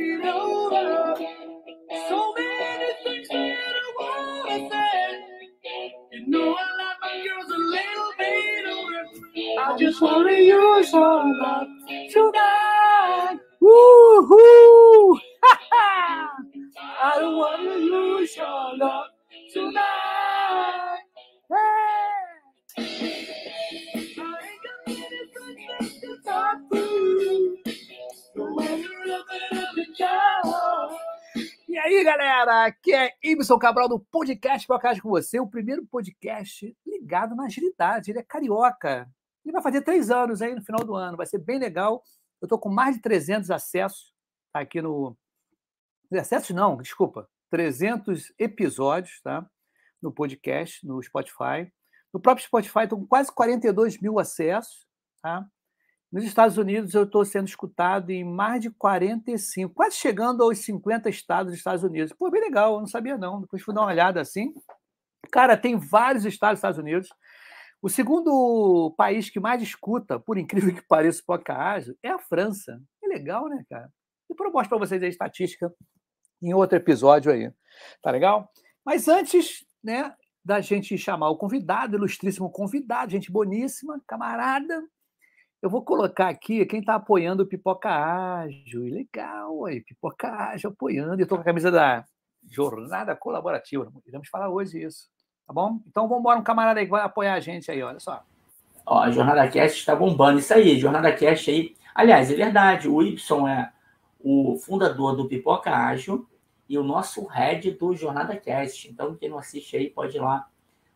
and over. So many things I. You know I like my girls a little bit. I just wanna use your love galera, aqui é Ibson Cabral do Podcast Podcast com você, o primeiro podcast ligado na agilidade. Ele é carioca. Ele vai fazer três anos aí no final do ano, vai ser bem legal. Eu estou com mais de 300 acessos aqui no. Acessos não, desculpa. 300 episódios, tá? No podcast, no Spotify. No próprio Spotify, estou com quase 42 mil acessos, tá? Nos Estados Unidos, eu estou sendo escutado em mais de 45, quase chegando aos 50 estados dos Estados Unidos. Pô, bem legal, eu não sabia não. Depois fui dar uma olhada assim. Cara, tem vários estados dos Estados Unidos. O segundo país que mais escuta, por incrível que pareça, podcast é a França. É legal, né, cara? Depois eu mostro para vocês a estatística em outro episódio aí. Tá legal? Mas antes, né, da gente chamar o convidado, ilustríssimo convidado, gente boníssima, camarada, eu vou colocar aqui quem está apoiando o Pipoca Ágil. Legal, aí, Pipoca Ágil apoiando. Eu estou com a camisa da Jornada Colaborativa. Iremos falar hoje isso. Tá bom? Então vamos embora, um camarada aí que vai apoiar a gente aí, olha só. Ó, a Jornada Cast está bombando. Isso aí, Jornada Cast aí. Aliás, é verdade, o Y é o fundador do Pipoca Ágil e o nosso head do Jornada Cast. Então, quem não assiste aí pode ir lá,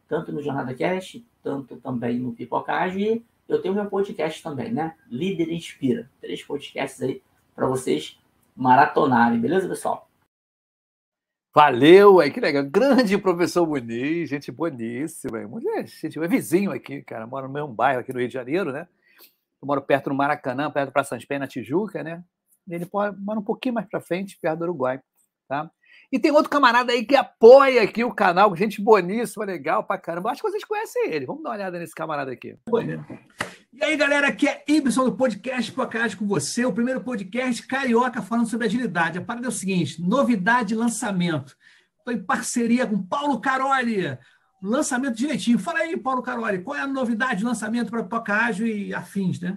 tanto no Jornada Cast, tanto também no Pipoca Ágil. Eu tenho meu podcast também, né? Líder Inspira. Três podcasts aí para vocês maratonarem, beleza, pessoal? Valeu, aí que legal. Grande professor Muniz, gente boníssima. Mulher, gente, é vizinho aqui, cara. Mora no mesmo bairro aqui no Rio de Janeiro, né? Eu moro perto do Maracanã, perto do Praça Pé, na Tijuca, né? Ele mora um pouquinho mais para frente, perto do Uruguai, tá? E tem outro camarada aí que apoia aqui o canal, gente boníssima, legal pra caramba. Acho que vocês conhecem ele. Vamos dar uma olhada nesse camarada aqui. E aí, galera, aqui é Ibson do Podcast Podcast com você, o primeiro podcast carioca falando sobre agilidade. A parada é o seguinte: novidade lançamento. Estou em parceria com Paulo Caroli. Lançamento direitinho. Fala aí, Paulo Caroli, qual é a novidade de lançamento para Ágil e afins, né?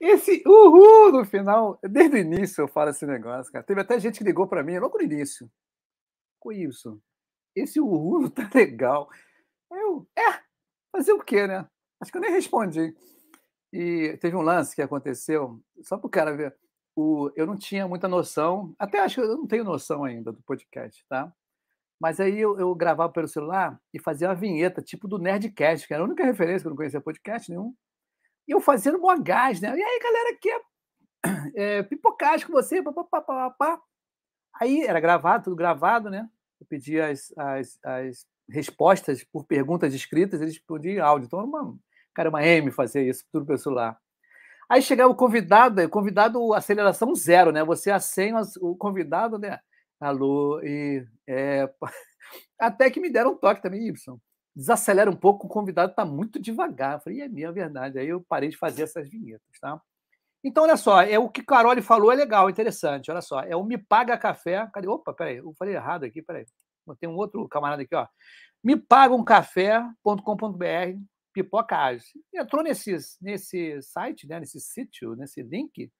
Esse uhul no final, desde o início eu falo esse negócio, cara. Teve até gente que ligou para mim logo no início. Com isso. Esse uhul tá legal. Eu, é, fazer o quê, né? Acho que eu nem respondi. E teve um lance que aconteceu, só para o cara ver. O, eu não tinha muita noção, até acho que eu não tenho noção ainda do podcast, tá? Mas aí eu, eu gravava pelo celular e fazia uma vinheta, tipo do Nerdcast, que era a única referência que eu não conhecia podcast nenhum. E eu fazendo mó gás, né? E aí, galera, que é, pipocagem com você, papapá. Aí era gravado, tudo gravado, né? Eu pedi as, as, as respostas por perguntas escritas, eles pediam áudio. Então, era uma, cara, uma M fazer isso, tudo pelo celular. Aí chegava o convidado, o convidado, aceleração zero, né? Você acende o convidado, né? Alô, e. É... Até que me deram um toque também, Y. Desacelera um pouco, o convidado está muito devagar. Eu falei, é minha verdade. Aí eu parei de fazer essas vinhetas, tá? Então, olha só, é o que Carole falou é legal, interessante. Olha só, é o Me Paga Café. Cadê? Opa, peraí, eu falei errado aqui, peraí. Tem um outro camarada aqui, ó. Me paga um café.com.br, pipoca. Entrou nesse, nesse site, né, nesse sítio, nesse link,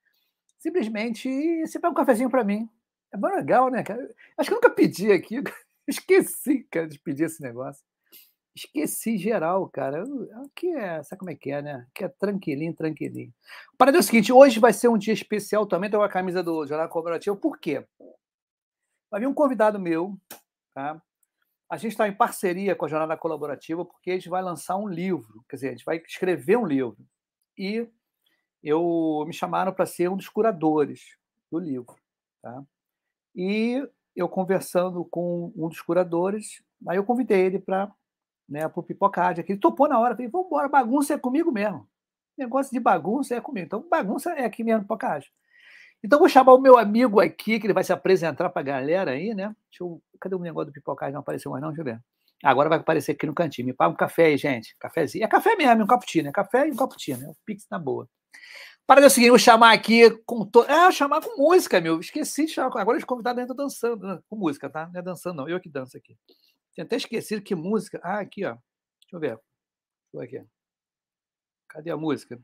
simplesmente você pega um cafezinho para mim. É bem legal, né? Acho que eu nunca pedi aqui. Esqueci, cara, de pedir esse negócio. Esqueci geral, cara. Que é, sabe como é que é, né? Que é tranquilinho, tranquilinho. Para é o seguinte, hoje vai ser um dia especial também, tô com a camisa do Jornal Cooperativo. Por quê? Vai vir um convidado meu, tá? A gente está em parceria com a Jornada Colaborativa porque a gente vai lançar um livro, quer dizer, a gente vai escrever um livro. E eu me chamaram para ser um dos curadores do livro, tá? E eu conversando com um dos curadores, aí eu convidei ele para né, o Pipocard. Ele topou na hora, falei, vamos embora, bagunça é comigo mesmo. Negócio de bagunça é comigo. Então, bagunça é aqui mesmo, Pipocard. Então, vou chamar o meu amigo aqui, que ele vai se apresentar para a galera aí, né? Deixa eu... Cadê o negócio do Pipocard? Não apareceu mais, não? Deixa eu ver. Agora vai aparecer aqui no cantinho. Me paga um café aí, gente. Cafézinho. É café mesmo, um cappuccino. É café e um cappuccino. É o Pix na boa. Para o seguinte, vou chamar aqui com. To... É, chamar com música, meu. Esqueci de chamar. Agora os convidados ainda dançando, né? com música, tá? Não é dançando, não. Eu que danço aqui. Tinha até esquecido que música. Ah, aqui, ó. Deixa eu ver. Deixa eu aqui. Cadê a música?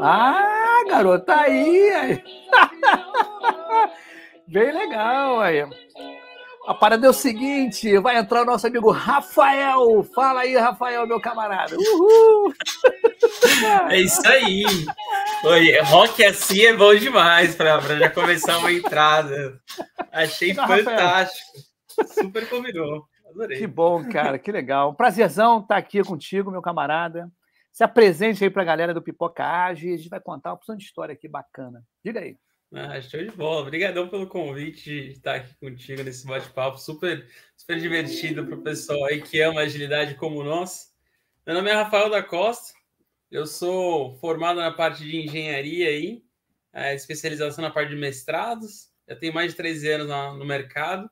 Ah, garota, aí! Bem legal aí. A parada é o seguinte: vai entrar o nosso amigo Rafael. Fala aí, Rafael, meu camarada. Uhul! É isso aí. Oi, rock assim é bom demais para já começar uma entrada. Achei fantástico. Rafael. Super combinou. Adorei. Que bom, cara, que legal. Prazerzão estar aqui contigo, meu camarada. Se apresente aí para a galera do Pipoca Age. A gente vai contar uma opção de história aqui bacana. Diga aí. Ah, show de bola. Obrigadão pelo convite de estar aqui contigo nesse bate-papo super, super divertido para o pessoal aí que ama agilidade como nós. Meu nome é Rafael da Costa. Eu sou formado na parte de engenharia aí, é, especialização na parte de mestrados. Já tenho mais de 13 anos no mercado.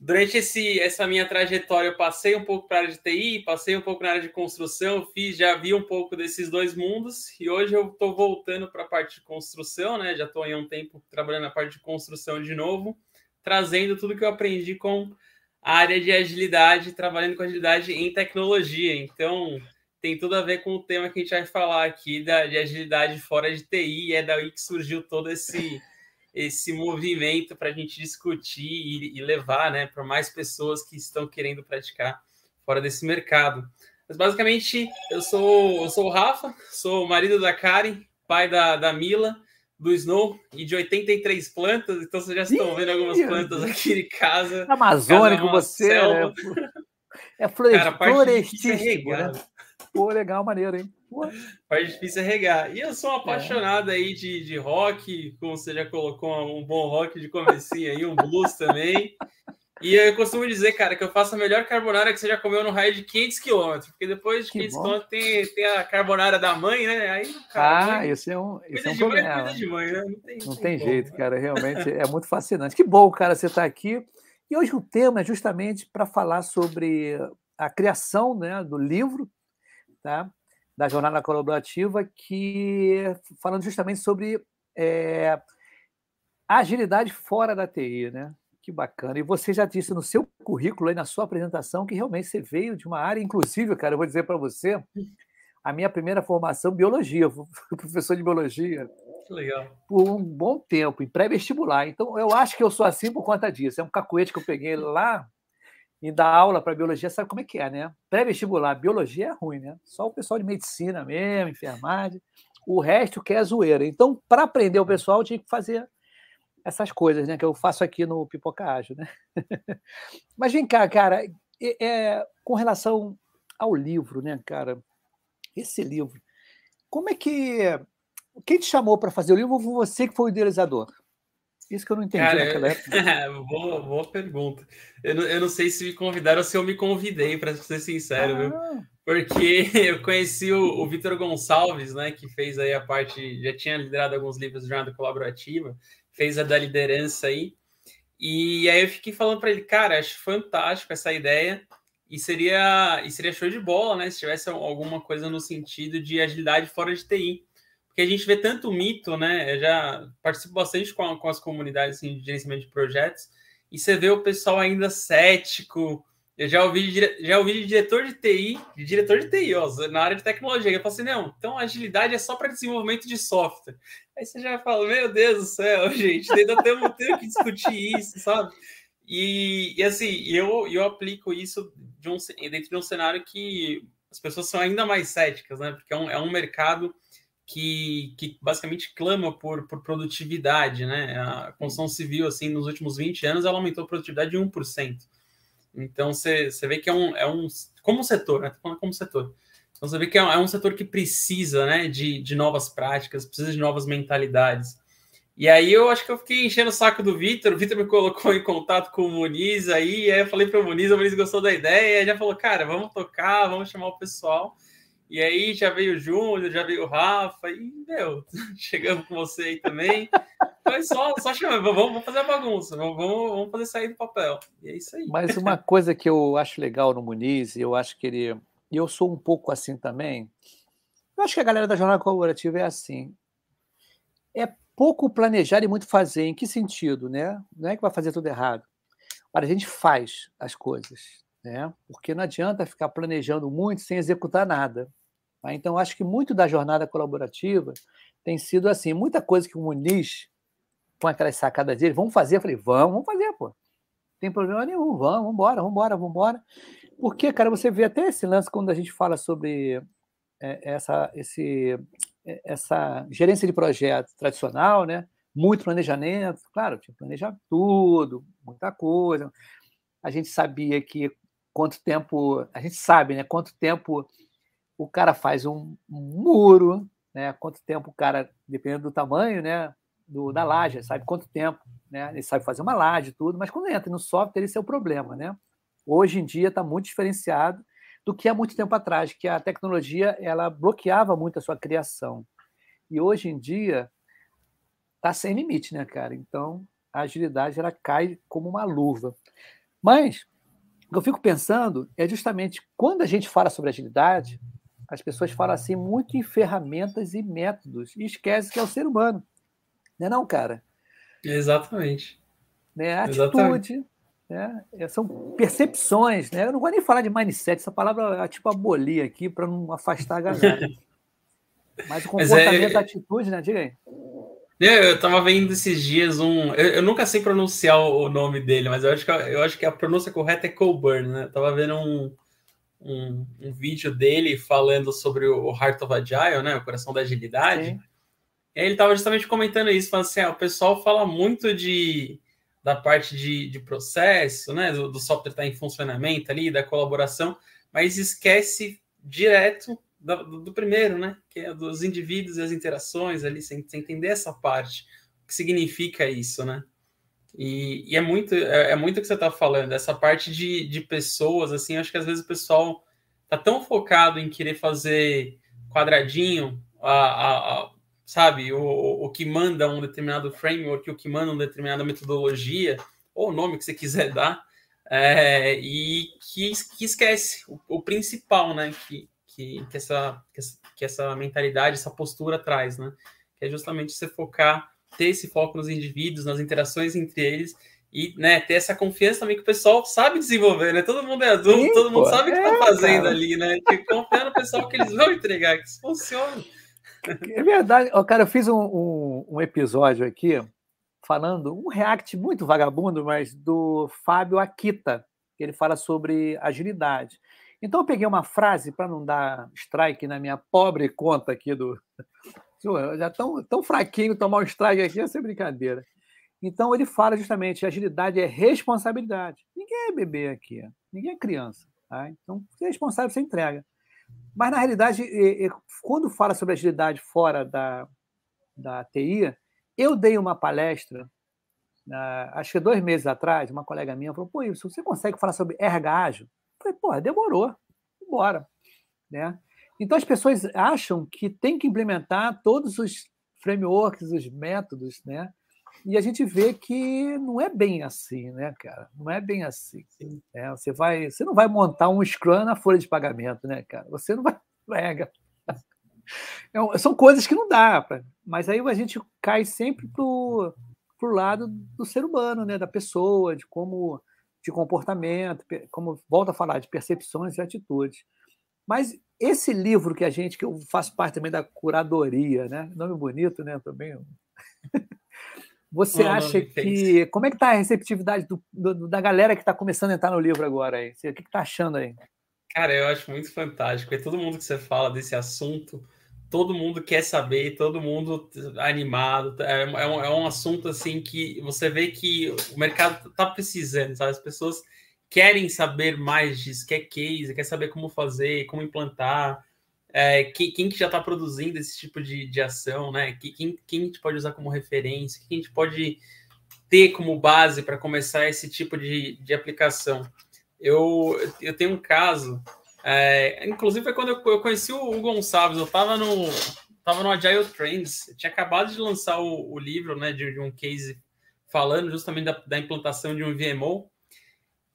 Durante esse, essa minha trajetória, eu passei um pouco para a área de TI, passei um pouco na área de construção, fiz, já vi um pouco desses dois mundos e hoje eu estou voltando para a parte de construção, né? Já estou há um tempo trabalhando na parte de construção de novo, trazendo tudo que eu aprendi com a área de agilidade, trabalhando com agilidade em tecnologia. Então, tem tudo a ver com o tema que a gente vai falar aqui da, de agilidade fora de TI, é daí que surgiu todo esse esse movimento para a gente discutir e, e levar né, para mais pessoas que estão querendo praticar fora desse mercado. Mas basicamente, eu sou, eu sou o Rafa, sou o marido da Karen, pai da, da Mila, do Snow e de 83 plantas, então vocês já estão vendo algumas plantas aqui de casa. Amazônico, você, né? É florestístico, né? Pô, legal, maneiro, hein? A parte difícil é regar. E eu sou um é. apaixonado é. aí de, de rock, como você já colocou um bom rock de comecinho aí, um blues também. E eu costumo dizer, cara, que eu faço a melhor carbonara que você já comeu no raio de 500 quilômetros, porque depois de 500 quilômetros tem, tem a carbonara da mãe, né? Aí, cara, ah, esse é um, esse é um de problema. Mãe, de mãe, né? Não tem, não tem jeito, cara, realmente é muito fascinante. Que bom, cara, você está aqui. E hoje o tema é justamente para falar sobre a criação né, do livro, tá? Da jornada colaborativa, que falando justamente sobre é, agilidade fora da TI, né? Que bacana. E você já disse no seu currículo aí, na sua apresentação, que realmente você veio de uma área, inclusive, cara, eu vou dizer para você, a minha primeira formação, biologia, professor de biologia. Que legal. Por um bom tempo, em pré-vestibular. Então, eu acho que eu sou assim por conta disso. É um cacuete que eu peguei lá e dar aula para biologia, sabe como é que é, né? Pré-vestibular, biologia é ruim, né? Só o pessoal de medicina mesmo, enfermagem, o resto quer zoeira. Então, para aprender o pessoal, eu tinha que fazer essas coisas, né? Que eu faço aqui no Pipoca né? Mas vem cá, cara, é, é, com relação ao livro, né, cara? esse livro, como é que. Quem te chamou para fazer o livro ou você que foi o idealizador? Isso que eu não entendi Cara, naquela época. boa, boa pergunta. Eu não, eu não sei se me convidaram ou se eu me convidei, para ser sincero, viu? Ah, Porque eu conheci o, o Vitor Gonçalves, né, que fez aí a parte, já tinha liderado alguns livros de jornada colaborativa, fez a da liderança aí. E aí eu fiquei falando para ele, cara, acho fantástico essa ideia e seria e seria show de bola, né, se tivesse alguma coisa no sentido de agilidade fora de TI. Porque a gente vê tanto mito, né? Eu já participo bastante com, com as comunidades assim, de gerenciamento de projetos e você vê o pessoal ainda cético, eu já ouvi, já ouvi de diretor de TI, de diretor de TI, ó, na área de tecnologia. Eu falo assim, não, então agilidade é só para desenvolvimento de software. Aí você já fala, meu Deus do céu, gente, ainda temos, temos que discutir isso, sabe? E, e assim, eu, eu aplico isso de um, dentro de um cenário que as pessoas são ainda mais céticas, né? Porque é um, é um mercado que, que basicamente clama por, por produtividade, né? A construção civil, assim, nos últimos 20 anos, ela aumentou a produtividade de 1%. Então você, vê que é um, é um como setor, né? falando como setor. Então você vê que é um, é um setor que precisa né, de, de novas práticas, precisa de novas mentalidades. E aí eu acho que eu fiquei enchendo o saco do Vitor, o Vitor me colocou em contato com o Muniz aí, aí eu falei para o Muniz, o Muniz gostou da ideia, e já falou, cara, vamos tocar, vamos chamar o pessoal. E aí já veio o Júnior, já veio o Rafa, e, meu, chegamos com você aí também. Foi só, só chamar, vamos, vamos fazer a bagunça, vamos, vamos fazer sair do papel. E é isso aí. Mas uma coisa que eu acho legal no Muniz, e eu acho que ele. E eu sou um pouco assim também. Eu acho que a galera da jornada colaborativa é assim. É pouco planejar e muito fazer. Em que sentido, né? Não é que vai fazer tudo errado. Olha, a gente faz as coisas, né? Porque não adianta ficar planejando muito sem executar nada. Tá? Então, acho que muito da jornada colaborativa tem sido assim. Muita coisa que o Muniz com aquelas sacadas dele, vamos fazer? Eu falei, vamos, vamos fazer, pô. Não tem problema nenhum, vamos, vamos embora, vamos embora, vamos embora. Porque, cara, você vê até esse lance quando a gente fala sobre é, essa, esse, é, essa gerência de projeto tradicional, né? Muito planejamento, claro, tinha que planejar tudo, muita coisa. A gente sabia que quanto tempo, a gente sabe, né? Quanto tempo o cara faz um, muro, né? Quanto tempo o cara, dependendo do tamanho, né? do, da laje, sabe quanto tempo, né? Ele sabe fazer uma laje tudo, mas quando entra no software, esse é o problema, né? Hoje em dia está muito diferenciado do que há muito tempo atrás, que a tecnologia ela bloqueava muito a sua criação. E hoje em dia está sem limite, né, cara? Então a agilidade ela cai como uma luva. Mas o que eu fico pensando é justamente quando a gente fala sobre agilidade, as pessoas falam assim muito em ferramentas e métodos e esquece que é o ser humano. Não é não, cara? Exatamente. Né? Atitude, né? É, são percepções, né? Eu não vou nem falar de mindset, essa palavra é tipo abolir aqui para não afastar a galera. Mas o comportamento, é... a atitude, né? Diga aí. Eu estava vendo esses dias um. Eu, eu, nunca sei pronunciar o nome dele, mas eu acho que, eu acho que a pronúncia correta é Colburn, né? Eu tava vendo um, um, um, vídeo dele falando sobre o Heart of Agile, né? O coração da agilidade. Sim ele estava justamente comentando isso, falando assim, ah, o pessoal fala muito de da parte de, de processo, né, do, do software estar tá em funcionamento ali, da colaboração, mas esquece direto do, do, primeiro, né, que é dos indivíduos e as interações ali, sem, sem entender essa parte, o que significa isso, né? E, e é muito é, é, muito o que você está falando, essa parte de, de pessoas, assim, acho que às vezes o pessoal tá tão focado em querer fazer quadradinho, a, a, a sabe, o, o que manda um determinado framework, o que manda uma determinada metodologia, ou o nome que você quiser dar, é, e que, que esquece o, o, principal, né, que, que, que, essa, que essa mentalidade, essa postura traz, né, que é justamente você focar, ter esse foco nos indivíduos, nas interações entre eles, e né, ter essa confiança também que o pessoal sabe desenvolver, né? Todo mundo é adulto, Sim, todo mundo pô, sabe o que está é, fazendo cara. ali, né? Que confiar no pessoal que eles vão entregar, que isso funciona. É verdade. Oh, cara, eu fiz um, um, um, episódio aqui falando, um react muito vagabundo, mas do Fábio Akita, que ele fala sobre agilidade. Então eu peguei uma frase para não dar strike na minha pobre conta aqui do. Já tão, tão fraquinho tomar um strike aqui, é sem brincadeira. Então ele fala justamente agilidade é responsabilidade. Ninguém é bebê aqui, ninguém é criança. Tá? Então, você é responsável, você entrega. Mas, na realidade, quando fala sobre agilidade fora da, da TI, eu dei uma palestra, acho que dois meses atrás, uma colega minha falou, pô, isso, você consegue falar sobre RH ágil? Eu falei, pô, demorou, bora. Né? Então, as pessoas acham que tem que implementar todos os frameworks, os métodos, né? E a gente vê que não é bem assim, né, cara? Não é bem assim. É, você, vai, você não vai montar um Scrum na folha de pagamento, né, cara? Você não vai. É, são coisas que não dá, pra, mas aí a gente cai sempre pro, pro lado do ser humano, né, da pessoa, de como de comportamento, como volta a falar de percepções e atitudes. Mas esse livro que a gente, que eu faço parte também da curadoria, né? Nome bonito, né? Também. Você não, acha que. Como é que está a receptividade do, do, da galera que está começando a entrar no livro agora aí? O que está achando aí? Cara, eu acho muito fantástico. E todo mundo que você fala desse assunto, todo mundo quer saber, todo mundo animado. É, é, um, é um assunto assim que você vê que o mercado está precisando, sabe? As pessoas querem saber mais disso, quer case, quer saber como fazer, como implantar é, que, quem que já está produzindo esse tipo de, de ação, né? Que, quem, quem a gente pode usar como referência, quem a gente pode ter como base para começar esse tipo de, de aplicação. Eu, eu tenho um caso, é, inclusive foi quando eu, eu conheci o, Gonçalves, eu estava no, tava no Agile Trends, tinha acabado de lançar o, o livro né, de, de, um case falando justamente da, da implantação de um VMO,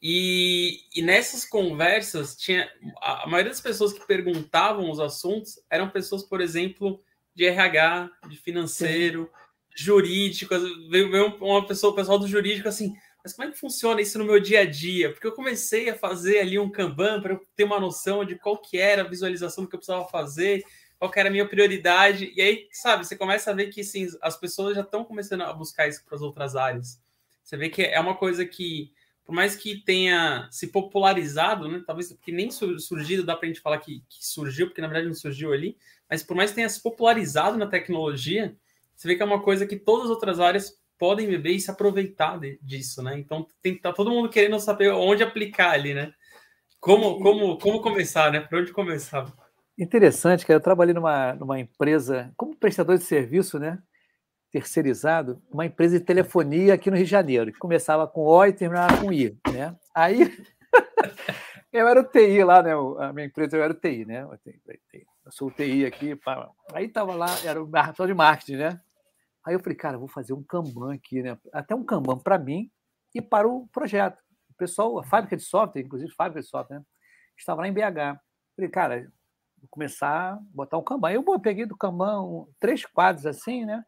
e, e, nessas conversas, tinha a, maioria das pessoas que perguntavam os assuntos eram pessoas, por exemplo, de RH, de financeiro, Sim. jurídico. Veio, veio uma pessoa, o pessoal do jurídico, assim, mas como é que funciona isso no meu dia a dia? Porque eu comecei a fazer ali um Kanban para ter uma noção de qual que era a visualização que eu precisava fazer, qual que era a minha prioridade. E aí, sabe, você começa a ver que sim, as pessoas já estão começando a buscar isso para as outras áreas. Você vê que é uma coisa que por mais que tenha se popularizado, né, talvez que nem surgido, dá para a gente falar que, que, surgiu, porque na verdade não surgiu ali, mas por mais que tenha se popularizado na tecnologia, você vê que é uma coisa que todas as outras áreas podem beber e se aproveitar de, disso, né? Então tem tá todo mundo querendo saber onde aplicar ali, né? Como, como, como começar, né? Por onde começar? Interessante, que eu trabalhei numa, numa empresa como prestador de serviço, né? Terceirizado uma empresa de telefonia aqui no Rio de Janeiro, que começava com O e terminava com I, né? Aí eu era o TI lá, né? A minha empresa eu era o TI, né? Eu sou o TI aqui. Aí tava lá, era o pessoal de marketing, né? Aí eu falei, cara, vou fazer um Kanban aqui, né? Até um Kanban para mim e para o projeto. O pessoal, a fábrica de software, inclusive fábrica de software, né? estava lá em BH. Falei, cara, vou começar a botar um Kanban. Eu peguei do Kanban três quadros assim, né?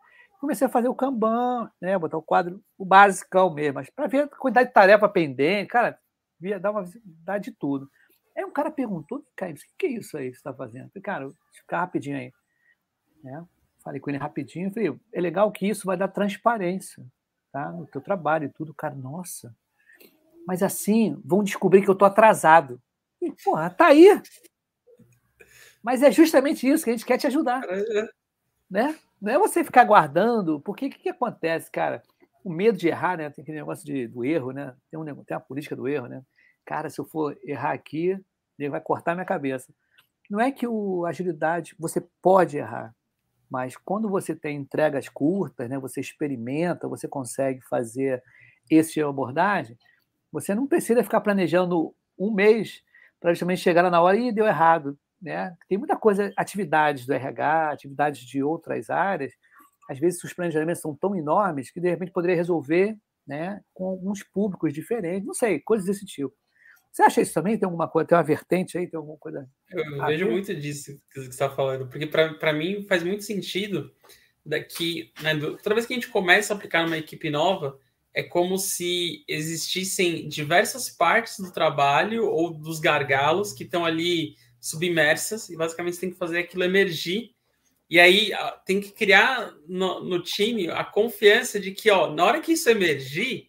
Comecei a fazer o Kanban, né? Botar o quadro, o basicão mesmo, mas para ver a quantidade de tarefa pendente, cara, via dar uma visibilidade de tudo. Aí um cara perguntou, cara, o que é isso aí que você está fazendo? falei, cara, ficar rapidinho aí. Né? Falei com ele rapidinho, falei, é legal que isso vai dar transparência tá? no teu trabalho e tudo. Cara, nossa, mas assim vão descobrir que eu estou atrasado. E, porra, tá aí. Mas é justamente isso que a gente quer te ajudar. É. Né? Não é você ficar guardando, porque o que, que, acontece, cara? O medo de errar, né? Tem aquele negócio de, do erro, né? Tem, um, tem a política do erro, né? Cara, se eu for errar aqui, ele vai cortar minha cabeça. Não é que o agilidade, você pode errar, mas quando você tem entregas curtas, né? Você experimenta, você consegue fazer esse tipo abordagem, você não precisa ficar planejando um mês para justamente chegar na hora e deu errado. Né? Tem muita coisa, atividades do RH, atividades de outras áreas, às vezes os planejamentos são tão enormes que de repente poderia resolver né, com alguns públicos diferentes, não sei, coisas desse tipo. Você acha isso também? Tem alguma coisa, tem uma vertente aí, tem alguma coisa? Eu vejo muito disso que você está falando, porque para mim faz muito sentido daqui, né, toda vez que a gente começa a aplicar numa equipe nova, é como se existissem diversas partes do trabalho ou dos gargalos que estão ali submersas e basicamente você tem que fazer aquilo emergir. E aí tem que criar no, no, time a confiança de que, ó, na hora que isso emergir,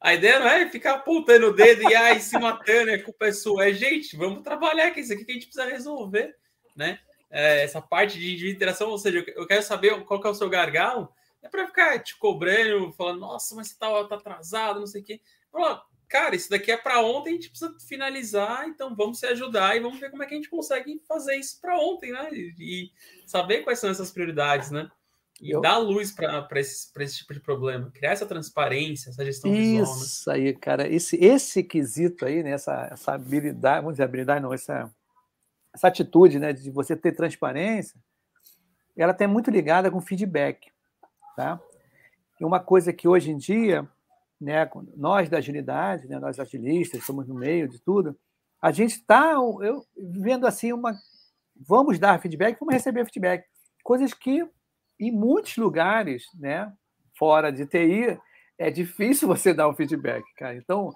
a ideia não é ficar apontando o dedo e ai, se matando, é culpa é sua. É, gente, vamos trabalhar, que isso aqui que a gente precisa resolver, né? É, essa parte de, interação, ou seja, eu quero saber qual que é o seu gargalo, é para ficar te cobrando, falando, nossa, mas você tá, tá atrasado, não sei o quê. Cara, isso daqui é para ontem, a gente precisa finalizar, então vamos se ajudar e vamos ver como é que a gente consegue fazer isso para ontem, né? E, e, saber quais são essas prioridades, né? E eu... dar luz para esse, esse tipo de problema, criar essa transparência, essa gestão isso visual. Né? Isso aí, cara, esse, esse quesito aí, né? essa, essa habilidade, vamos dizer, habilidade não, essa, essa atitude né, de você ter transparência, ela tem muito ligada com feedback, tá? E uma coisa que hoje em dia né, nós da agilidade, né, nós agilistas, somos no meio de tudo, a gente está vendo assim uma. Vamos dar feedback, vamos receber feedback. Coisas que, em muitos lugares, né, fora de TI, é difícil você dar um feedback, cara. Então,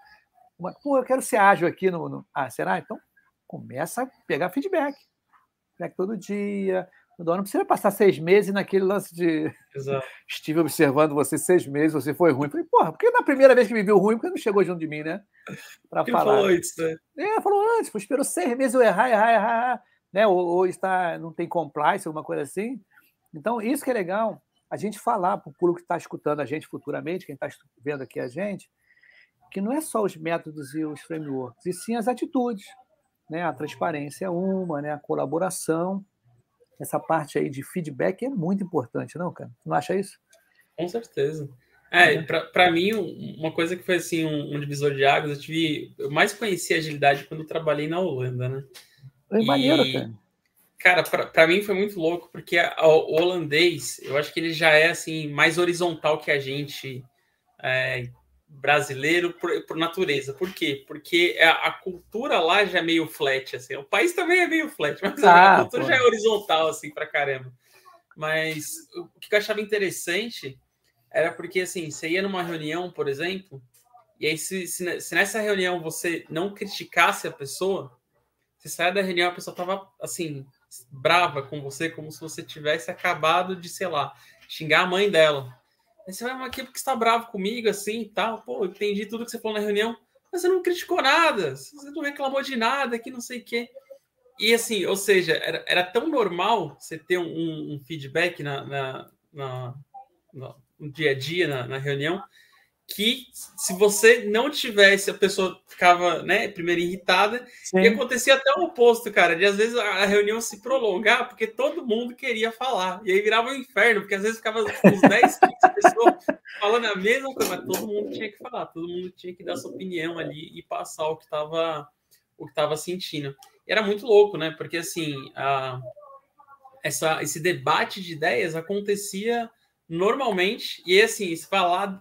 uma, pô, eu quero ser ágil aqui no, no. Ah, será? Então, começa a pegar feedback. Feedback todo dia, do ano. Não precisa passar seis meses naquele lance de. Exato. Estive observando você seis meses, você foi ruim. Falei, porra, por que na primeira vez que me viu ruim, porque não chegou junto de mim, né? Para falar. falou antes, né? É, falou antes, esperou seis meses eu errar, errar, errar, né? Ou, ou está, não tem compliance, alguma coisa assim. Então, isso que é legal, a gente falar para o público que está escutando a gente futuramente, quem está vendo aqui a gente, que não é só os métodos e os frameworks, e sim as atitudes. Né? A transparência é uma, né? a colaboração essa parte aí de feedback é muito importante, não, cara? Não acha isso? Com certeza. É, é. para mim, uma coisa que foi assim, um, um, divisor de águas, eu tive. Eu mais conheci agilidade quando trabalhei na Holanda, né? É maneiro, cara. Cara, para mim foi muito louco, porque a, o holandês, eu acho que ele já é assim, mais horizontal que a gente é, brasileiro por, por, natureza. Por quê? Porque a, a, cultura lá já é meio flat, assim. O país também é meio flat, mas ah, a cultura pô. já é horizontal, assim, pra caramba. Mas o que eu achava interessante era porque, assim, você ia numa reunião, por exemplo, e aí se, se, se nessa reunião você não criticasse a pessoa, você sai da reunião, a pessoa tava, assim, brava com você, como se você tivesse acabado de, sei lá, xingar a mãe dela. Você vai aqui porque está bravo comigo, assim e tal. Pô, entendi tudo que você falou na reunião, mas você não criticou nada, você não reclamou de nada, que não sei o quê. E assim, ou seja, era, era tão normal você ter um, um feedback na, na, na, no dia a dia, na, na reunião, que se você não tivesse, a pessoa ficava, né, primeiro irritada, Sim. e acontecia até o oposto, cara, de às vezes a reunião se prolongar, porque todo mundo queria falar, e aí virava um inferno, porque às vezes ficava uns 10, 15 pessoas falando a mesma coisa, mas todo mundo tinha que falar, todo mundo tinha que dar sua opinião ali e passar o que estava o que estava sentindo. E era muito louco, né, porque assim, a, essa, esse debate de ideias acontecia normalmente, e assim, se falar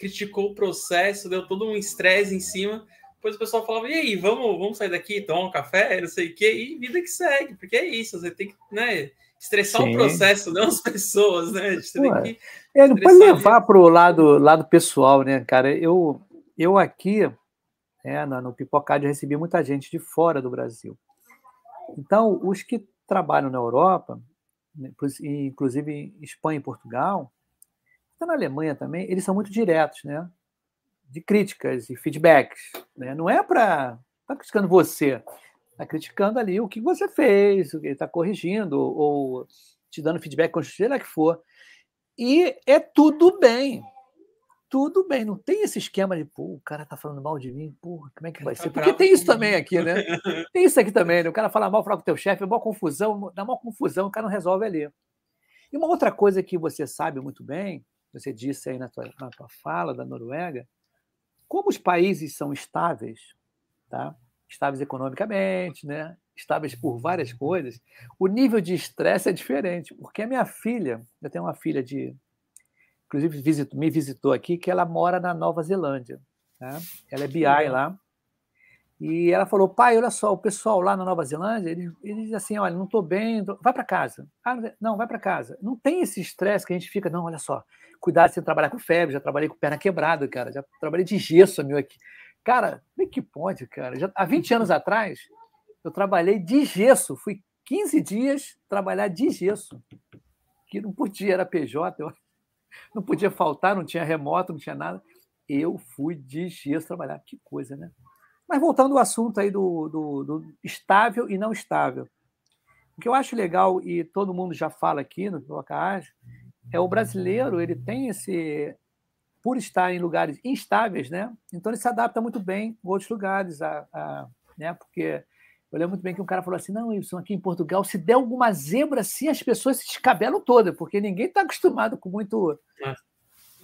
criticou o processo, deu todo um estresse em cima. Depois o pessoal falava, e aí, vamos, vamos sair daqui, tomar um café, não sei o quê, e vida que segue, porque é isso, você tem que né, estressar Sim. o processo, não as pessoas, né? Pô, que é, não pode levar para o lado, lado pessoal, né, cara? Eu, eu aqui, é, no, no Pipocádio, recebi muita gente de fora do Brasil. Então, os que trabalham na Europa, né, inclusive em Espanha e Portugal, até na Alemanha também, eles são muito diretos, né? De críticas e feedbacks. Né? Não é para. Está criticando você, está criticando ali o que você fez, o que ele está corrigindo, ou te dando feedback, seja que for. E é tudo bem. Tudo bem, não tem esse esquema de, pô, o cara tá falando mal de mim, pô, como é que vai tá ser? Porque tem isso também aqui, né? Tem isso aqui também, né? O cara fala mal, fala com o teu chefe, é uma confusão, dá uma confusão, o cara não resolve ali. E uma outra coisa que você sabe muito bem você disse aí na tua, na tua fala da Noruega, como os países são estáveis, tá? estáveis economicamente, né? estáveis por várias coisas, o nível de estresse é diferente. Porque a minha filha, eu tenho uma filha de. Inclusive, visitou, me visitou aqui, que ela mora na Nova Zelândia. Tá? Ela é BI lá. E ela falou, pai, olha só, o pessoal lá na Nova Zelândia, ele, ele diz assim, olha, não estou bem, tô... vai para casa. Ah, não, vai para casa. Não tem esse estresse que a gente fica, não, olha só, cuidado sem trabalhar com febre, já trabalhei com perna quebrada, cara, já trabalhei de gesso, meu, aqui. Cara, é que pode, cara? Já, há 20 anos atrás, eu trabalhei de gesso, fui 15 dias trabalhar de gesso, que não podia, era PJ, eu... não podia faltar, não tinha remoto, não tinha nada. Eu fui de gesso trabalhar, que coisa, né? Mas voltando ao assunto aí do, do, do, estável e não estável. O que eu acho legal, e todo mundo já fala aqui no Blocage, é o brasileiro, ele tem esse, por estar em lugares instáveis, né? Então ele se adapta muito bem em outros lugares, a, a, né? Porque eu lembro muito bem que um cara falou assim: não, Wilson, aqui em Portugal, se der alguma zebra assim, as pessoas se descabelam todas, porque ninguém está acostumado com muito.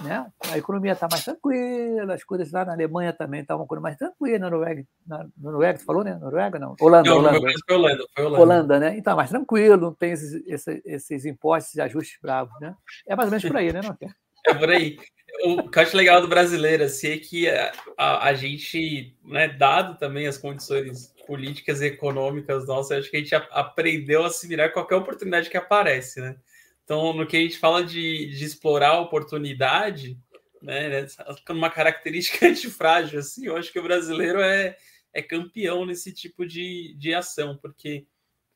Né? A economia está mais tranquila, as coisas lá na Alemanha também estavam uma coisa mais tranquila, na Noruega, na Noruega, você falou, né? Noruega, não. Holanda, não, Holanda. Foi Holanda, foi Holanda. Holanda, né? Então, mais tranquilo, não tem esses, esses, esses impostos e ajustes bravos, né? É mais ou menos por aí, né, Noté? É por aí. O que eu acho legal do brasileiro assim, é que a, a, a gente, né, dado também as condições políticas e econômicas nossas, acho que a gente aprendeu a se virar qualquer oportunidade que aparece, né? Então, no que a gente fala de, de explorar a oportunidade, né, uma característica antifrágil, assim, eu acho que o brasileiro é, é campeão nesse tipo de, de ação, porque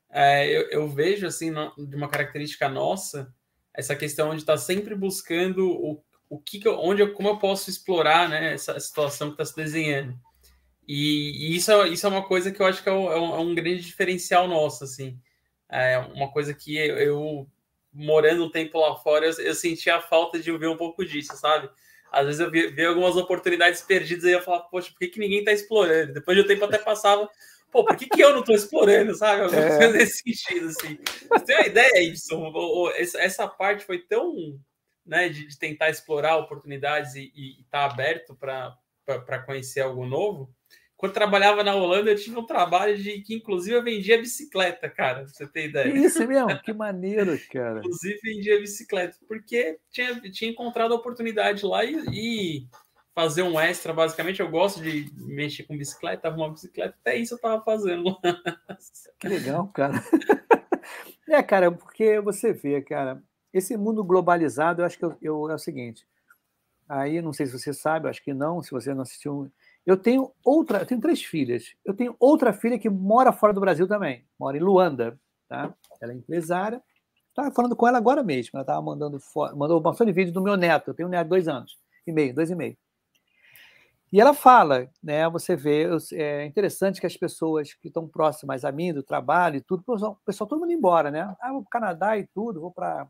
é, eu, eu, vejo, assim, de uma característica nossa, essa questão de estar sempre buscando o, o que, que eu, onde eu, como eu posso explorar, né, essa situação que está se desenhando. E, e, isso, é, isso é uma coisa que eu acho que é um, é um é grande diferencial nosso, assim. É uma coisa que eu, eu morando um tempo lá fora, eu, eu sentia a falta de ver um pouco disso, sabe? Às vezes eu vi, algumas oportunidades perdidas e eu falava, poxa, por que, que ninguém está explorando? Depois de um tempo até passava, pô, por que, que eu não estou explorando, sabe? Alguma é. coisa nesse sentido, assim. Você tem uma ideia, Ibson? Essa parte foi tão, né, de, de tentar explorar oportunidades e estar tá aberto para conhecer algo novo, quando trabalhava na Holanda, eu tive um trabalho de que, inclusive, eu vendia bicicleta, cara, pra você ter ideia. Isso mesmo, que maneiro, cara. inclusive, vendia bicicleta, porque tinha, tinha encontrado a oportunidade lá e, e, fazer um extra, basicamente. Eu gosto de mexer com bicicleta, arrumar bicicleta, até isso eu tava fazendo. que legal, cara. É, cara, porque você vê, cara, esse mundo globalizado, eu acho que eu, eu, é o seguinte. Aí, não sei se você sabe, acho que não, se você não assistiu eu tenho outra, eu tenho três filhas. Eu tenho outra filha que mora fora do Brasil também, mora em Luanda, tá? Ela é empresária. Estava falando com ela agora mesmo. Ela estava mandando mandou bastante de vídeo do meu neto. Eu tenho um neto de dois anos e meio, dois e meio. E ela fala, né? Você vê, é interessante que as pessoas que estão próximas a mim, do trabalho e tudo, o pessoal, pessoal todo mundo embora, né? Ah, vou para o Canadá e tudo, vou para,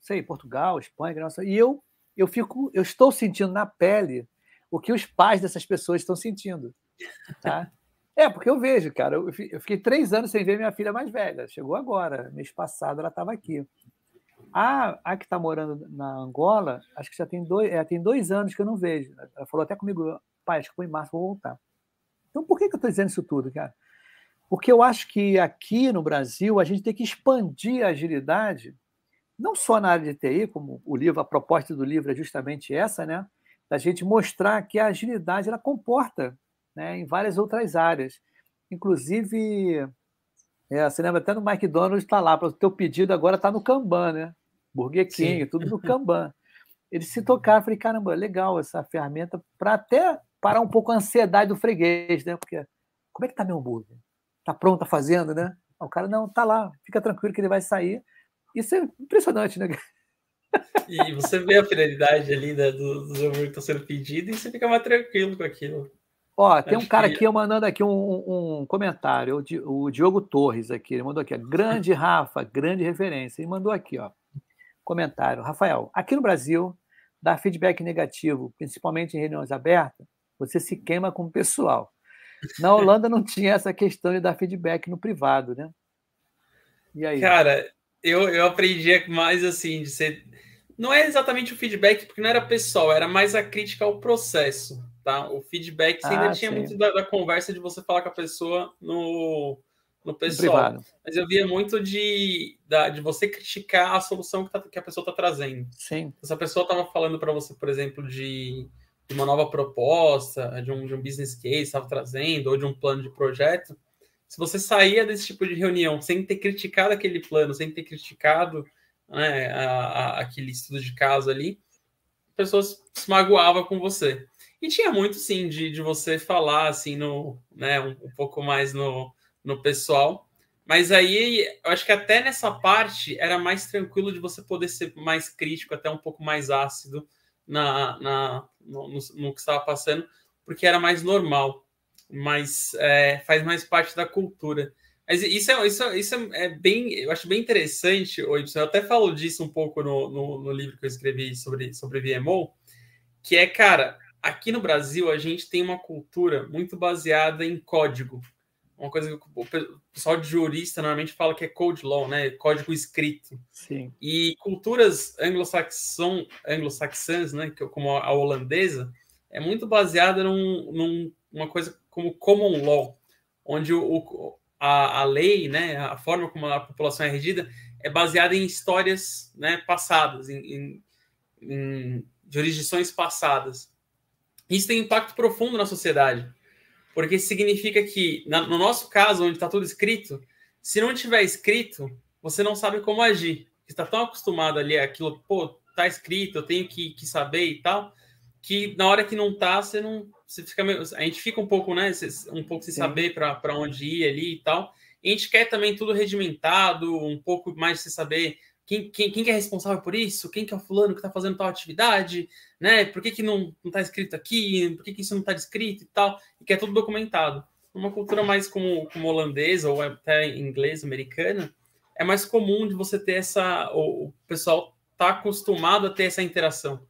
sei, Portugal, Espanha, nossa. E eu, eu fico, eu estou sentindo na pele o que os pais dessas pessoas estão sentindo. Tá? É, porque eu vejo, cara, eu fiquei três anos sem ver minha filha mais velha. Chegou agora, mês passado ela estava aqui. A, a que está morando na Angola, acho que já tem dois, é, tem dois anos que eu não vejo. Ela falou até comigo, pai, acho que foi em março, vou voltar. Então, por que, que eu estou dizendo isso tudo, cara? Porque eu acho que aqui no Brasil a gente tem que expandir a agilidade, não só na área de TI, como o livro, a proposta do livro é justamente essa, né? Da gente mostrar que a agilidade ela comporta né, em várias outras áreas. Inclusive, é, você lembra até no McDonald's está lá, para o teu pedido agora está no Kanban, né? Burger King, Sim. tudo no Kanban. Eles se tocaram, falei, caramba, legal essa ferramenta para até parar um pouco a ansiedade do freguês, né? Porque como é que tá meu hambúrguer? Tá pronto, tá fazendo, né? O cara, não, tá lá, fica tranquilo que ele vai sair. Isso é impressionante, né? E você vê a finalidade ali né, do, do hambúrguer que está sendo pedido e você fica mais tranquilo com aquilo. Ó, tem um cara que... aqui mandando aqui um, um comentário, o, Diogo Torres aqui, ele mandou aqui, ó, grande Rafa, grande referência. Ele mandou aqui, ó, comentário. Rafael, aqui no Brasil, dar feedback negativo, principalmente em reuniões abertas, você se queima com o pessoal. Na Holanda não tinha essa questão de dar feedback no privado, né? E aí? Cara, eu, eu aprendi mais assim, de ser. Não é exatamente o feedback, porque não era pessoal, era mais a crítica ao processo, tá? O feedback você ah, ainda tinha sim. muito da, da, conversa de você falar com a pessoa no, no pessoal. Mas eu via muito de, da, de você criticar a solução que, tá, que a pessoa está trazendo. Sim. Se a pessoa estava falando para você, por exemplo, de, de, uma nova proposta, de um, de um business case, estava trazendo, ou de um plano de projeto se você saía desse tipo de reunião sem ter criticado aquele plano, sem ter criticado né, a, a, aquele estudo de caso ali, pessoas se magoavam com você. E tinha muito, sim, de, de você falar, assim, no, né, um, um pouco mais no, no pessoal. Mas aí, eu acho que até nessa parte era mais tranquilo de você poder ser mais crítico, até um pouco mais ácido na, na, no, no, no que estava passando, porque era mais normal mas é, faz mais parte da cultura. Mas isso é, isso, isso é bem, eu acho bem interessante, o Eu até falo disso um pouco no, no, no, livro que eu escrevi sobre, sobre VMO, que é, cara, aqui no Brasil a gente tem uma cultura muito baseada em código. Uma coisa que o pessoal de jurista normalmente fala que é code law, né? Código escrito. Sim. E culturas anglo-saxãs, anglo né? Como a holandesa, é muito baseada num, num, numa coisa como common law, onde o, a, a lei, né? A forma como a população é regida é baseada em histórias né, passadas, em, em, em jurisdições passadas. Isso tem impacto profundo na sociedade, porque significa que, na, no nosso caso, onde está tudo escrito, se não tiver escrito, você não sabe como agir. Está tão acostumado ali aquilo, pô, tá escrito, eu tenho que, que saber e tal, que na hora que não tá, você não. Você fica meio, a gente fica um pouco, né? Um pouco sem Sim. saber para onde ir ali e tal. E a gente quer também tudo regimentado, um pouco mais de saber quem, quem, quem é responsável por isso? Quem que é o fulano que está fazendo tal atividade? Né? Por que, que não está escrito aqui? Por que, que isso não está descrito e tal? E que é tudo documentado. Uma cultura mais como, como holandesa ou até inglesa, americana, é mais comum de você ter essa. O, o pessoal está acostumado a ter essa interação.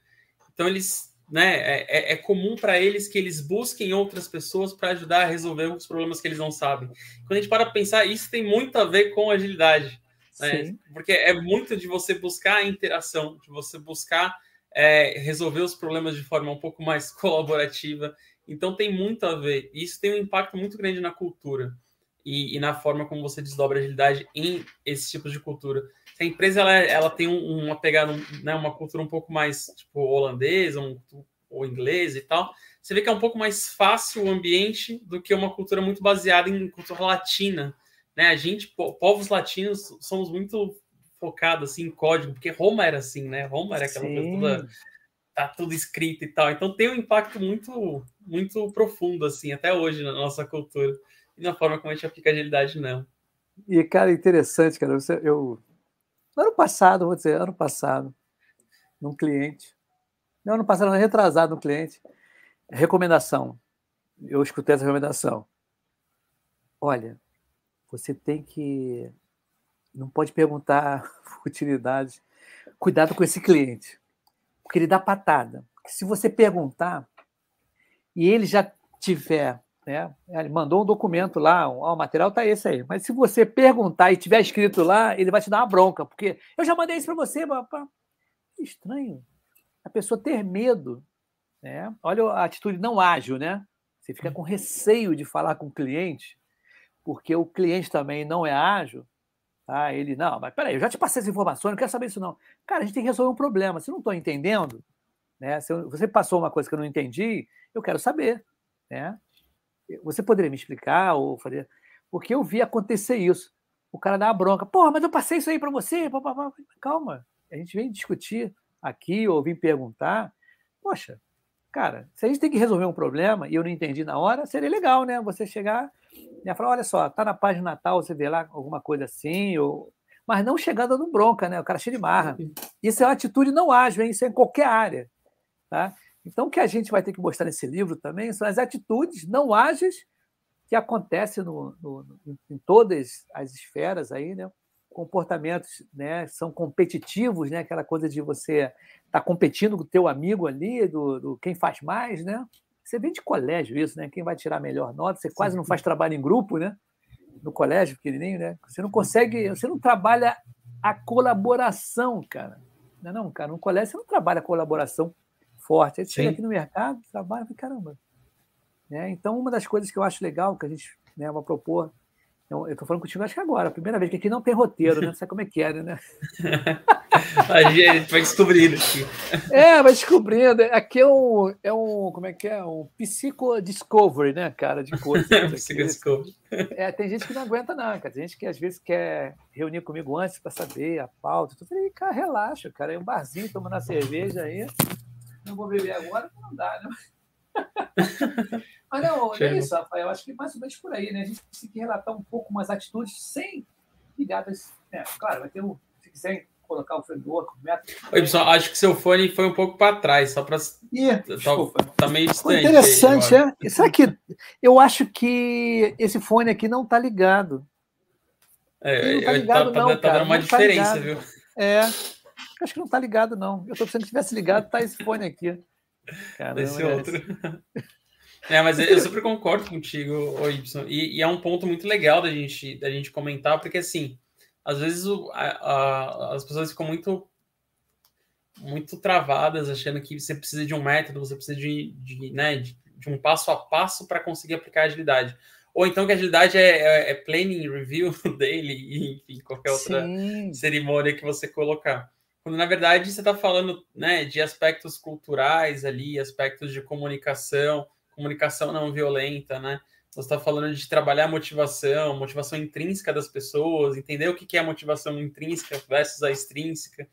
Então, eles. Né, é, é, é comum para eles que eles busquem outras pessoas para ajudar a resolver os problemas que eles não sabem. Quando a gente para pensar, isso tem muito a ver com agilidade. Né? Porque é muito de você buscar a interação, de você buscar é, resolver os problemas de forma um pouco mais colaborativa. Então tem muito a ver. Isso tem um impacto muito grande na cultura e, e na forma como você desdobra agilidade em esses tipos de cultura. A empresa ela, ela tem um, uma pegada, né, uma cultura um pouco mais tipo holandesa um, ou inglesa e tal, você vê que é um pouco mais fácil o ambiente do que uma cultura muito baseada em cultura latina, né? A gente, povos latinos, somos muito focados assim, em código, porque Roma era assim, né? Roma era aquela Sim. coisa toda, tá tudo escrito e tal. Então tem um impacto muito, muito profundo, assim, até hoje na nossa cultura e na forma como a gente aplica agilidade não. E, cara, interessante, cara. Você, eu, ano passado, vou dizer, ano passado, num cliente, não, ano passado, retrasado, num cliente, recomendação. Eu escutei essa recomendação. Olha, você tem que. Não pode perguntar utilidades. Cuidado com esse cliente, porque ele dá patada. Se você perguntar e ele já tiver, né, ele mandou um documento lá, o material está esse aí. Mas se você perguntar e tiver escrito lá, ele vai te dar uma bronca, porque eu já mandei isso para você, papá. Estranho. A pessoa ter medo, né? Olha a atitude não ágil, né? Você fica com receio de falar com o cliente porque o cliente também não é ágil, tá? ele, não, mas peraí, eu já te passei essa informação, não quero saber isso não. Cara, a gente tem que resolver um problema. Se eu não estou entendendo, né? se você passou uma coisa que eu não entendi, eu quero saber. Né? Você poderia me explicar? ou fazer... Porque eu vi acontecer isso. O cara dá uma bronca. Porra, mas eu passei isso aí para você. Calma, a gente vem discutir aqui ou vim perguntar. Poxa, cara, se a gente tem que resolver um problema e eu não entendi na hora, seria legal, né? Você chegar e falar, olha só, tá na página Natal, você vê lá alguma coisa assim, ou... mas não chegando no bronca, né? O cara cheio de marra. Isso é uma atitude não ágil, hein? Isso é em qualquer área. Tá? Então, o que a gente vai ter que mostrar nesse livro também são as atitudes não ágeis que acontecem no, no, em todas as esferas aí, né? comportamentos né, são competitivos, né? aquela coisa de você estar tá competindo com o teu amigo ali, do, do quem faz mais, né? Você vem de colégio isso, né? Quem vai tirar a melhor nota, você quase não faz trabalho em grupo, né? No colégio pequenininho, né? Você não consegue, você não trabalha a colaboração, cara. Não, é não, cara, no colégio você não trabalha a colaboração forte. Aí você chega aqui no mercado, trabalha, caramba. Né? Então, uma das coisas que eu acho legal que a gente né, vai propor eu estou falando contigo, acho que agora, a primeira vez que aqui não tem roteiro, né? Não sabe como é que é, né? a gente vai descobrindo aqui. É, vai descobrindo. Aqui é um, é um como é que é? Um psicodiscovery, né, cara, de coisa. Psicodiscovery. É, tem gente que não aguenta, não, cara. Tem gente que às vezes quer reunir comigo antes para saber a pauta. Eu falei, cara, relaxa, cara. É um barzinho tomando a cerveja aí. Não vou beber agora, não dá, né? Mas não, é isso, Rafael. Acho que mais ou menos por aí, né? A gente tem que relatar um pouco umas atitudes sem ligadas. Né? Claro, vai ter o. Se quiser colocar o framework, o método. Oi, pessoal, acho que seu fone foi um pouco para trás, só para. Tá, tá meio distante. Interessante, aí, é? Será que. Eu acho que esse fone aqui não está ligado. É, não tá ligado, tá, não, tá, tá dando uma tá diferença, tá viu? É. Acho que não está ligado, não. Eu estou pensando que tivesse ligado, tá esse fone aqui. Caramba, Desse é. outro. É, mas eu super concordo contigo, Y. E, e é um ponto muito legal da gente, da gente comentar, porque assim, às vezes o- a- a- as pessoas ficam muito muito travadas, achando que você precisa de um método, você precisa de, de, né, de, de um passo a passo para conseguir aplicar a agilidade. Ou então que a agilidade é, é, é planning, review, daily, e, enfim, qualquer outra Sim, cerimônia que você colocar. Quando na verdade você está falando né, de aspectos culturais ali, aspectos de comunicação, comunicação não violenta, né? Você está falando de trabalhar motivação, motivação intrínseca das pessoas, entender o que que é a motivação intrínseca versus a extrínseca,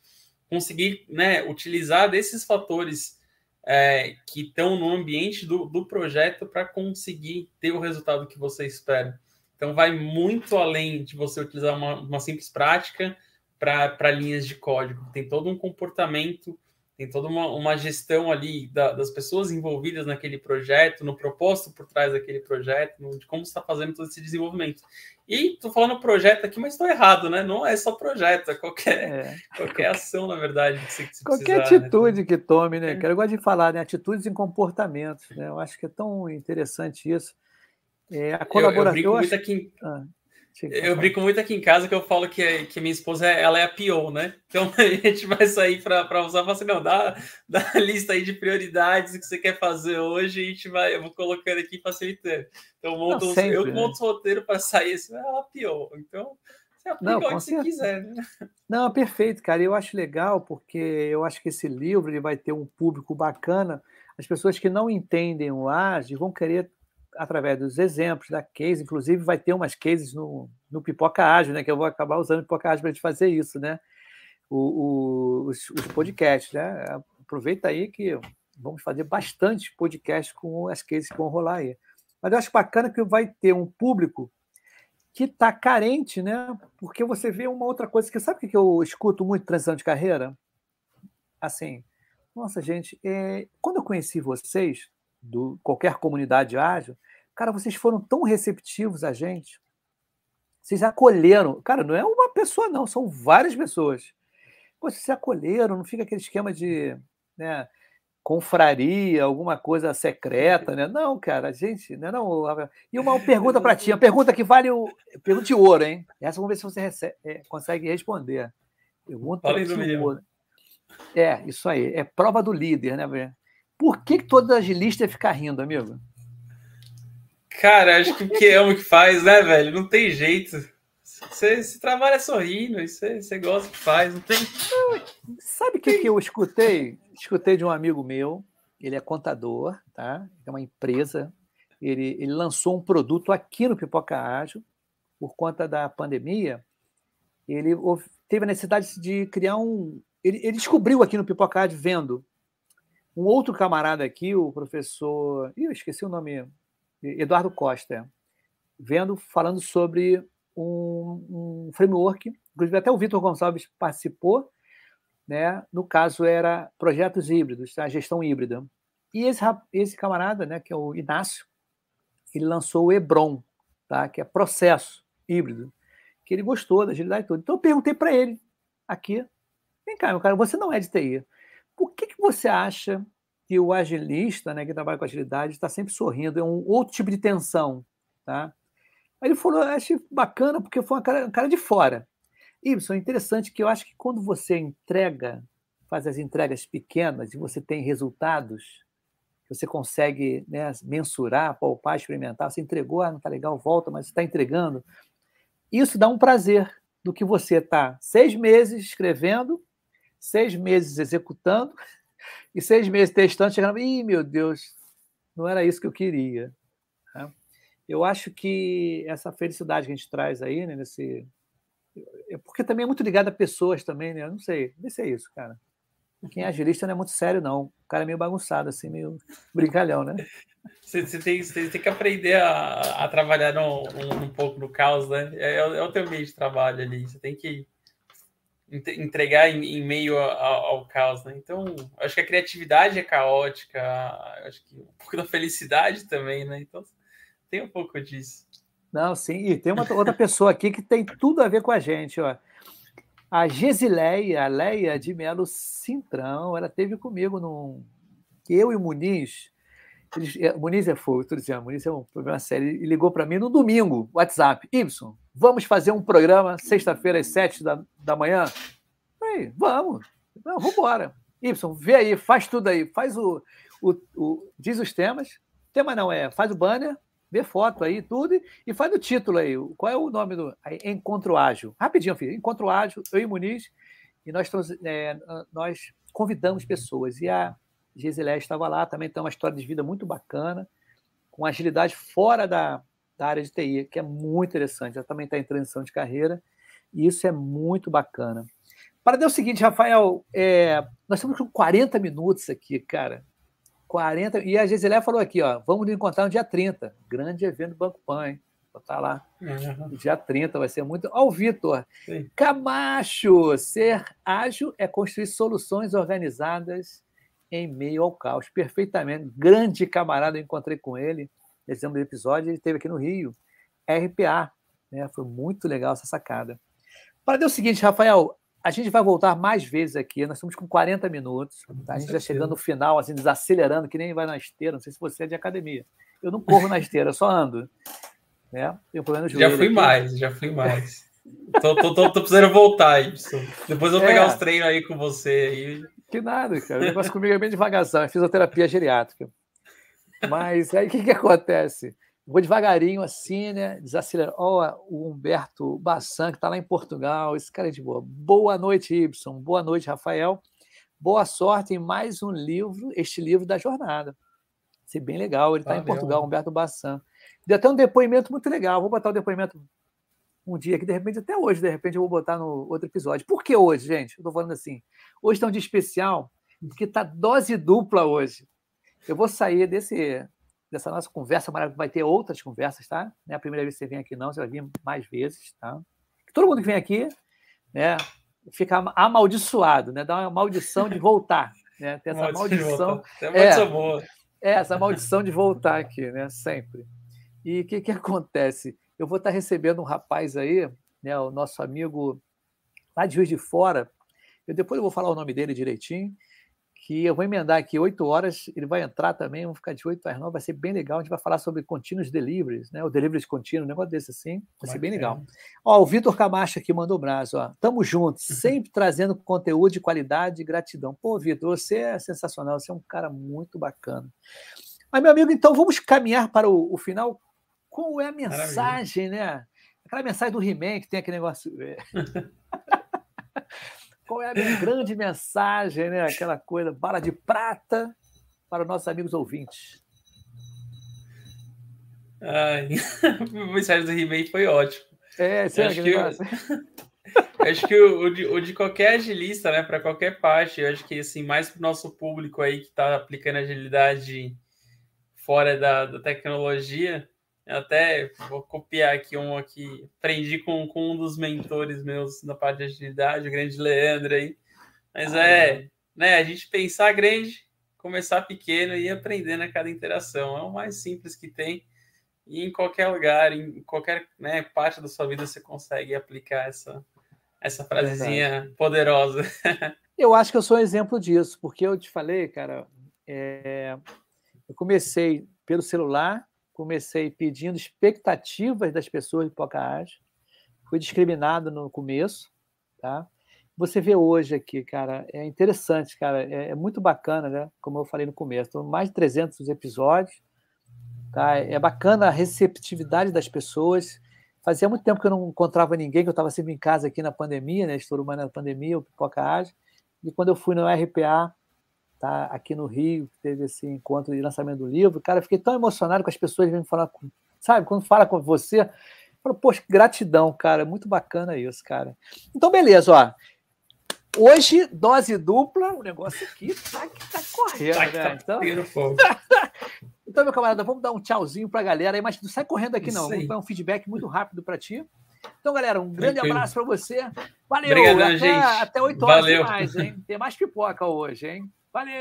conseguir né, utilizar desses fatores é, que estão no ambiente do, do projeto para conseguir ter o resultado que você espera. Então, vai muito além de você utilizar uma, uma simples prática para linhas de código. Tem todo um comportamento, tem toda uma, uma gestão ali da, das pessoas envolvidas naquele projeto, no propósito por trás daquele projeto, no, de como está fazendo todo esse desenvolvimento. E estou falando projeto aqui, mas estou errado, né? Não é só projeto, é qualquer, é. qualquer ação, na verdade, que você, que você Qualquer precisar, né? atitude que tome, né? É. cara? Eu gosto de falar, né? Atitudes em comportamentos. Né? Eu acho que é tão interessante isso. É, a Eu, eu colaboração. brinco eu muito acho- aqui em- Ah, Eu brinco muito aqui em casa que eu falo que, que minha esposa ela é a PO, né? Então a gente vai sair para usar e fala assim, não, dá, dá a lista aí de prioridades que você quer fazer hoje e a gente vai, eu vou colocando aqui facilitando. Então eu monto, Não, sempre, eu que né? monto os roteiros para sair, assim, ela é a PO. Então você aplica Não, com onde você quiser, né? Não, perfeito, cara. Eu acho legal porque eu acho que esse livro ele vai ter um público bacana. As pessoas que não entendem o AGE vão querer, através dos exemplos, da case, inclusive vai ter umas cases no, no Pipoca Ágil, né? Que eu vou acabar usando Pipoca Ágil para a gente fazer isso, né? O, o- os, os podcasts, né? Aproveita aí que vamos fazer bastante podcast com as cases que vão rolar aí. Mas eu acho bacana que vai ter um público que está carente, né? Porque você vê uma outra coisa que sabe o que eu escuto muito transição de carreira? Assim, nossa gente, é, quando eu conheci vocês do qualquer comunidade ágil, cara, vocês foram tão receptivos a gente. Vocês acolheram, cara, não é uma pessoa não, são várias pessoas. Pô, vocês acolheram, não fica aquele esquema de, né, confraria, alguma coisa secreta, né? Não, cara, a gente, né, não? E uma pergunta para ti, uma pergunta que vale o pergunta de ouro, hein? Essa vamos ver se você recebe- é, consegue responder. Pergunta de ouro. É, isso aí, é prova do líder, né, velho? Por que, que todo agilista ia ficar rindo, amigo? Cara, acho que o que ama que faz, né, velho? Não tem jeito. Você, você trabalha sorrindo, você, você gosta que faz, não tem. Sabe o que, que eu escutei? Escutei de um amigo meu, ele é contador, tá? É uma empresa. Ele, ele lançou um produto aqui no Pipoca Ágil, por conta da pandemia. Ele teve a necessidade de criar um. Ele, ele descobriu aqui no Pipoca Ágil, vendo um outro camarada aqui, o professor. Ih, eu esqueci o nome. Eduardo Costa, vendo, falando sobre um, um framework. Inclusive, até o Vitor Gonçalves participou né? No caso era projetos híbridos, tá? gestão híbrida. E esse, esse camarada, né, que é o Inácio, ele lançou o Hebron, tá? Que é processo híbrido, que ele gostou da agilidade toda. Então eu perguntei para ele aqui, vem cá, meu cara, você não é de TI, por que, que você acha que o agilista, né, que trabalha com agilidade, está sempre sorrindo? É um outro tipo de tensão, tá? Aí ele falou, "Eu bacana porque foi uma cara, um cara de fora. Ibson, é interessante que eu acho que quando você entrega, faz as entregas pequenas e você tem resultados, você consegue né, mensurar, palpar, experimentar, você entregou, ah, não está legal, volta, mas está entregando. Isso dá um prazer do que você está seis meses escrevendo, seis meses executando e seis meses testando, chegando, ih, meu Deus, não era isso que eu queria. né? Eu acho que essa felicidade que a gente traz aí, né, nesse, é porque também é muito ligado a pessoas também, né? Eu não sei, não sei se é isso, cara. Quem é agilista não é muito sério, não. O cara é meio bagunçado, assim, meio brincalhão, né? Você, você tem, você tem que aprender a, a trabalhar no, um, um pouco no caos, né? É, é o- é o teu meio de trabalho ali. Você tem que entregar em, em meio a- a- ao caos, né? Então, acho que a criatividade é caótica, acho que um pouco da felicidade também, né? Então, tem um pouco disso. Não, sim. E tem uma outra pessoa aqui que tem tudo a ver com a gente, ó. A Gesileia, a Leia de Melo Cintrão, ela teve comigo num, eu e o Muniz, eles, é, Muniz é fogo, dizendo, o Muniz é um programa sério, ligou para mim no domingo, WhatsApp, Y, vamos fazer um programa sexta-feira às sete da, da manhã? Falei, vamos, vamos embora. Y, vê aí, faz tudo aí, faz o, o, o, diz os temas, tema não é, faz o banner, vê foto aí, tudo, e faz o título aí. Qual é o nome do. Aí, Encontro Ágil. Rapidinho, filho. Encontro Ágil, eu e Muniz, e nós, é, nós convidamos pessoas. E a Gisilé estava lá, também tem uma história de vida muito bacana, com agilidade fora da, da área de TI, que é muito interessante. Ela também está em transição de carreira, e isso é muito bacana. Para dar o seguinte, Rafael, é, nós estamos com 40 minutos aqui, cara. 40. E a Gisilé falou aqui, ó, vamos nos encontrar no dia 30. Grande evento do Banco Pan, hein? Vou estar lá. Uhum. Dia 30 vai ser muito. Ó, o Vitor. Camacho, ser ágil é construir soluções organizadas em meio ao caos. Perfeitamente. Grande camarada, eu encontrei com ele nesse episódio, ele esteve aqui no Rio. RPA. Né? Foi muito legal essa sacada. Para o seguinte, Rafael, a gente vai voltar mais vezes aqui. Nós estamos com 40 minutos. Tá? A gente já chegando no final, assim, desacelerando, que nem vai na esteira. Não sei se você é de academia. Eu não corro na esteira, eu só ando. Né? Tenho problema no joelho. Já fui aqui. mais, já fui mais. tô, tô, tô, tô, precisando voltar isso. Depois eu vou é. pegar os treinos aí com você. Aí. Que nada, cara. O negócio comigo é bem devagarzão. É fisioterapia geriátrica. Mas aí o que, que acontece? Vou devagarinho assim, né? Desacelera. Ó, oh, o Humberto Bassan, que está lá em Portugal. Esse cara é de boa. Boa noite, Ibson. Boa noite, Rafael. Boa sorte em mais um livro, este livro da jornada. Vai ser bem legal. Ele está em Portugal, Humberto Bassan. Deu até um depoimento muito legal. Vou botar o depoimento um dia que, de repente, até hoje, de repente, eu vou botar no outro episódio. Por que hoje, gente? Eu estou falando assim. Hoje está um dia especial, porque está dose dupla hoje. Eu vou sair desse dessa nossa conversa maravilhosa. Vai ter outras conversas, tá? Não é a primeira vez que você vem aqui, não. Você vai vir mais vezes, tá? Todo mundo que vem aqui, né? Fica amaldiçoado, né? Dá uma maldição de voltar, né? Tem essa maldição. É, é, essa maldição de voltar aqui, né? Sempre. E o que, que acontece? Eu vou estar recebendo um rapaz aí, né? O nosso amigo lá de Juiz de Fora. Eu depois eu vou falar o nome dele direitinho que eu vou emendar aqui oito horas, ele vai entrar também, vamos ficar de oito às nove, vai ser bem legal. A gente vai falar sobre continuous deliveries, né? O deliveries contínuo, um negócio desse assim, vai ser bem legal. Ó, o Vitor Camacho aqui mandou o braço, ó. Tamo juntos, sempre trazendo conteúdo de qualidade e gratidão. Pô, Vitor, você é sensacional, você é um cara muito bacana. Mas, meu amigo, então vamos caminhar para o, o final. Qual é a mensagem, Maravilha. né? Aquela mensagem do He-Man que tem aquele negócio. Qual é a minha grande mensagem, né? Aquela coisa, bala de prata para os nossos amigos ouvintes. Ai, a mensagem do He-Man foi ótimo. É, sim, acho que, eu, acho que o, o, de, o, de, qualquer agilista, né, para qualquer parte, eu acho que assim, mais para o nosso público aí que está aplicando agilidade fora da, da tecnologia, eu até vou copiar aqui um aqui. Aprendi com, com um dos mentores meus na parte de agilidade, o grande Leandro aí. Mas ah, é, é, né? A gente pensar grande, começar pequeno e ir aprendendo a cada interação. É o mais simples que tem. E em qualquer lugar, em qualquer né, parte da sua vida, você consegue aplicar essa, essa frasezinha poderosa. Eu acho que eu sou um exemplo disso, porque eu te falei, cara, é... eu comecei pelo celular comecei pedindo expectativas das pessoas de ágil, fui discriminado no começo, tá? Você vê hoje aqui, cara, é interessante, cara, é, é muito bacana, né? Como eu falei no começo, Estão mais de 300 episódios, tá? É bacana a receptividade das pessoas. Fazia muito tempo que eu não encontrava ninguém, que eu estava sempre em casa aqui na pandemia, né? Estourou na pandemia, o Pipoca Ágil. E quando eu fui no RPA, tá? aqui no Rio, teve esse encontro de lançamento do livro. Cara, fiquei tão emocionado com as pessoas vêm falar, com, sabe? Quando fala com você, falo, poxa, gratidão, cara, muito bacana isso, cara. Então, beleza, ó. Hoje, dose dupla, o negócio aqui tá, tá correndo, tá, né? Tá então... então, meu camarada, vamos dar um tchauzinho pra galera aí, mas não sai correndo aqui, não. Vamos dar um feedback muito rápido para ti. Então, galera, um grande Tranquilo. abraço para você. Valeu, Obrigadão, até, até 8 horas Valeu. mais, hein? Tem mais pipoca hoje, hein? Valeu!